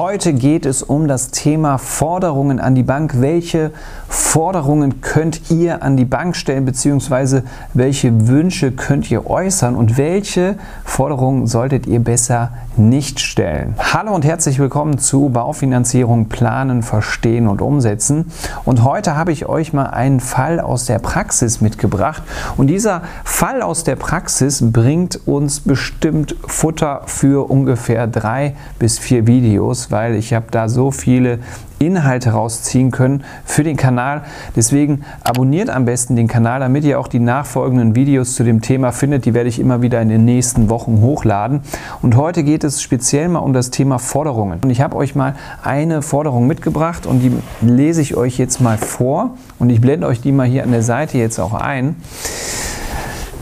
Heute geht es um das Thema Forderungen an die Bank. Welche Forderungen könnt ihr an die Bank stellen, beziehungsweise welche Wünsche könnt ihr äußern und welche Forderungen solltet ihr besser nicht stellen? Hallo und herzlich willkommen zu Baufinanzierung planen, verstehen und umsetzen. Und heute habe ich euch mal einen Fall aus der Praxis mitgebracht. Und dieser Fall aus der Praxis bringt uns bestimmt Futter für ungefähr drei bis vier Videos weil ich habe da so viele Inhalte rausziehen können für den Kanal. Deswegen abonniert am besten den Kanal, damit ihr auch die nachfolgenden Videos zu dem Thema findet. Die werde ich immer wieder in den nächsten Wochen hochladen. Und heute geht es speziell mal um das Thema Forderungen. Und ich habe euch mal eine Forderung mitgebracht und die lese ich euch jetzt mal vor. Und ich blende euch die mal hier an der Seite jetzt auch ein.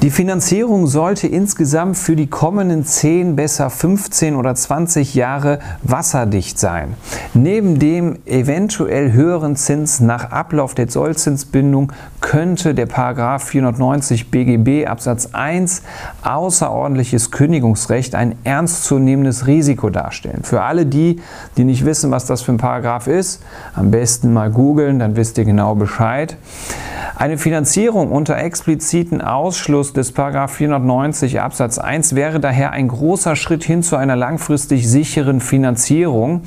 Die Finanzierung sollte insgesamt für die kommenden 10, besser 15 oder 20 Jahre wasserdicht sein. Neben dem eventuell höheren Zins nach Ablauf der Sollzinsbindung könnte der Paragraph 490 BGB Absatz 1 außerordentliches Kündigungsrecht ein ernstzunehmendes Risiko darstellen. Für alle die, die nicht wissen, was das für ein Paragraph ist, am besten mal googeln, dann wisst ihr genau Bescheid. Eine Finanzierung unter expliziten Ausschluss des 490 Absatz 1 wäre daher ein großer Schritt hin zu einer langfristig sicheren Finanzierung,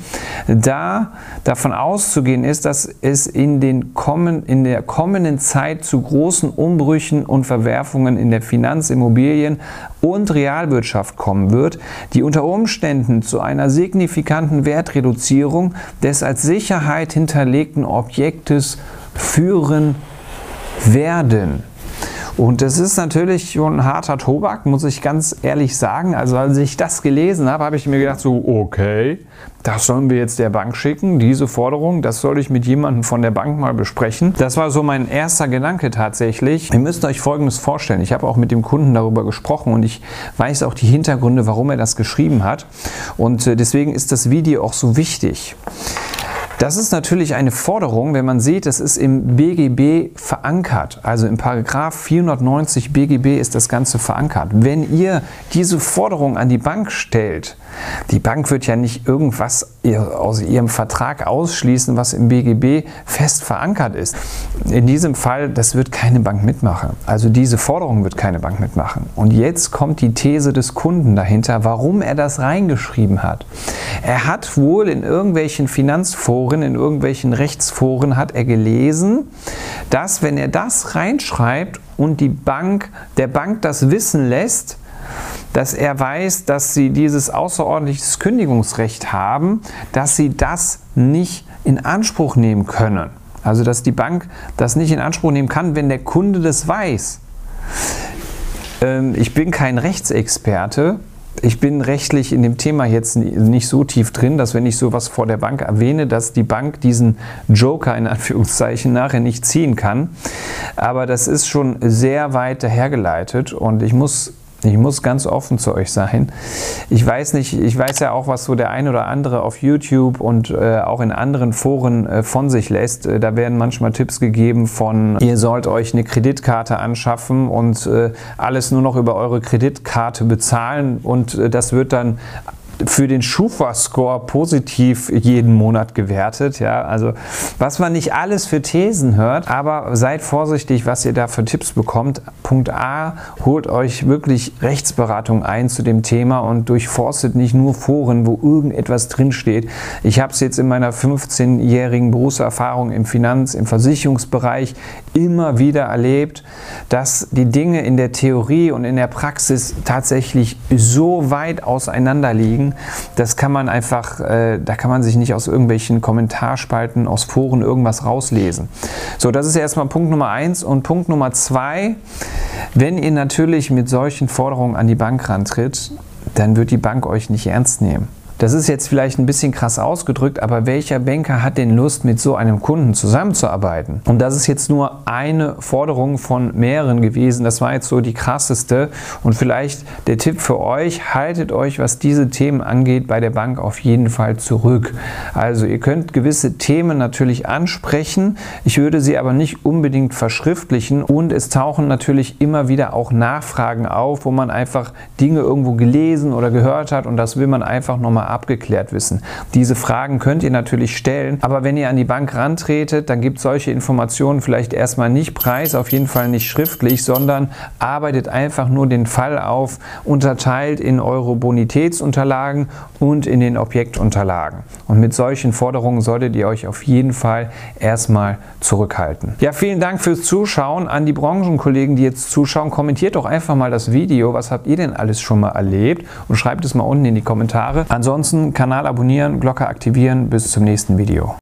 da davon auszugehen ist, dass es in, den kommen, in der kommenden Zeit zu großen Umbrüchen und Verwerfungen in der Finanz-, Immobilien- und Realwirtschaft kommen wird, die unter Umständen zu einer signifikanten Wertreduzierung des als Sicherheit hinterlegten Objektes führen werden. Und das ist natürlich schon ein harter Tobak, muss ich ganz ehrlich sagen. Also als ich das gelesen habe, habe ich mir gedacht, so, okay, das sollen wir jetzt der Bank schicken, diese Forderung, das soll ich mit jemandem von der Bank mal besprechen. Das war so mein erster Gedanke tatsächlich. Ihr müsst euch Folgendes vorstellen. Ich habe auch mit dem Kunden darüber gesprochen und ich weiß auch die Hintergründe, warum er das geschrieben hat. Und äh, deswegen ist das Video auch so wichtig. Das ist natürlich eine Forderung, wenn man sieht, das ist im BGB verankert. Also im Paragraph 490 BGB ist das Ganze verankert. Wenn ihr diese Forderung an die Bank stellt, die Bank wird ja nicht irgendwas aus ihrem Vertrag ausschließen, was im BGB fest verankert ist. In diesem Fall, das wird keine Bank mitmachen. Also diese Forderung wird keine Bank mitmachen. Und jetzt kommt die These des Kunden dahinter, warum er das reingeschrieben hat. Er hat wohl in irgendwelchen Finanzforen, in irgendwelchen Rechtsforen hat er gelesen, dass wenn er das reinschreibt und die Bank, der Bank das wissen lässt, dass er weiß, dass sie dieses außerordentliches Kündigungsrecht haben, dass sie das nicht in Anspruch nehmen können. Also dass die Bank das nicht in Anspruch nehmen kann, wenn der Kunde das weiß. Ähm, ich bin kein Rechtsexperte, ich bin rechtlich in dem Thema jetzt nicht so tief drin, dass wenn ich sowas vor der Bank erwähne, dass die Bank diesen Joker in Anführungszeichen nachher nicht ziehen kann. Aber das ist schon sehr weit dahergeleitet und ich muss ich muss ganz offen zu euch sein. Ich weiß nicht, ich weiß ja auch, was so der ein oder andere auf YouTube und äh, auch in anderen Foren äh, von sich lässt. Äh, da werden manchmal Tipps gegeben von, ihr sollt euch eine Kreditkarte anschaffen und äh, alles nur noch über eure Kreditkarte bezahlen und äh, das wird dann für den Schufa-Score positiv jeden Monat gewertet. Ja, also was man nicht alles für Thesen hört, aber seid vorsichtig, was ihr da für Tipps bekommt. Punkt A, holt euch wirklich Rechtsberatung ein zu dem Thema und durchforstet nicht nur Foren, wo irgendetwas drinsteht. Ich habe es jetzt in meiner 15-jährigen Berufserfahrung im Finanz-, im Versicherungsbereich immer wieder erlebt, dass die Dinge in der Theorie und in der Praxis tatsächlich so weit auseinander liegen, das kann man einfach, äh, da kann man sich nicht aus irgendwelchen Kommentarspalten, aus Foren irgendwas rauslesen. So, das ist erstmal Punkt Nummer eins. Und Punkt Nummer zwei, wenn ihr natürlich mit solchen Forderungen an die Bank rantritt, dann wird die Bank euch nicht ernst nehmen. Das ist jetzt vielleicht ein bisschen krass ausgedrückt, aber welcher Banker hat denn Lust, mit so einem Kunden zusammenzuarbeiten? Und das ist jetzt nur eine Forderung von mehreren gewesen. Das war jetzt so die krasseste. Und vielleicht der Tipp für euch, haltet euch, was diese Themen angeht, bei der Bank auf jeden Fall zurück. Also ihr könnt gewisse Themen natürlich ansprechen. Ich würde sie aber nicht unbedingt verschriftlichen. Und es tauchen natürlich immer wieder auch Nachfragen auf, wo man einfach Dinge irgendwo gelesen oder gehört hat und das will man einfach nochmal abgeklärt wissen. Diese Fragen könnt ihr natürlich stellen, aber wenn ihr an die Bank rantretet, dann gibt solche Informationen vielleicht erstmal nicht preis, auf jeden Fall nicht schriftlich, sondern arbeitet einfach nur den Fall auf, unterteilt in eure Bonitätsunterlagen und in den Objektunterlagen. Und mit solchen Forderungen solltet ihr euch auf jeden Fall erstmal zurückhalten. Ja, vielen Dank fürs Zuschauen. An die Branchenkollegen, die jetzt zuschauen, kommentiert doch einfach mal das Video. Was habt ihr denn alles schon mal erlebt? Und schreibt es mal unten in die Kommentare. Ansonsten Kanal abonnieren, Glocke aktivieren. Bis zum nächsten Video.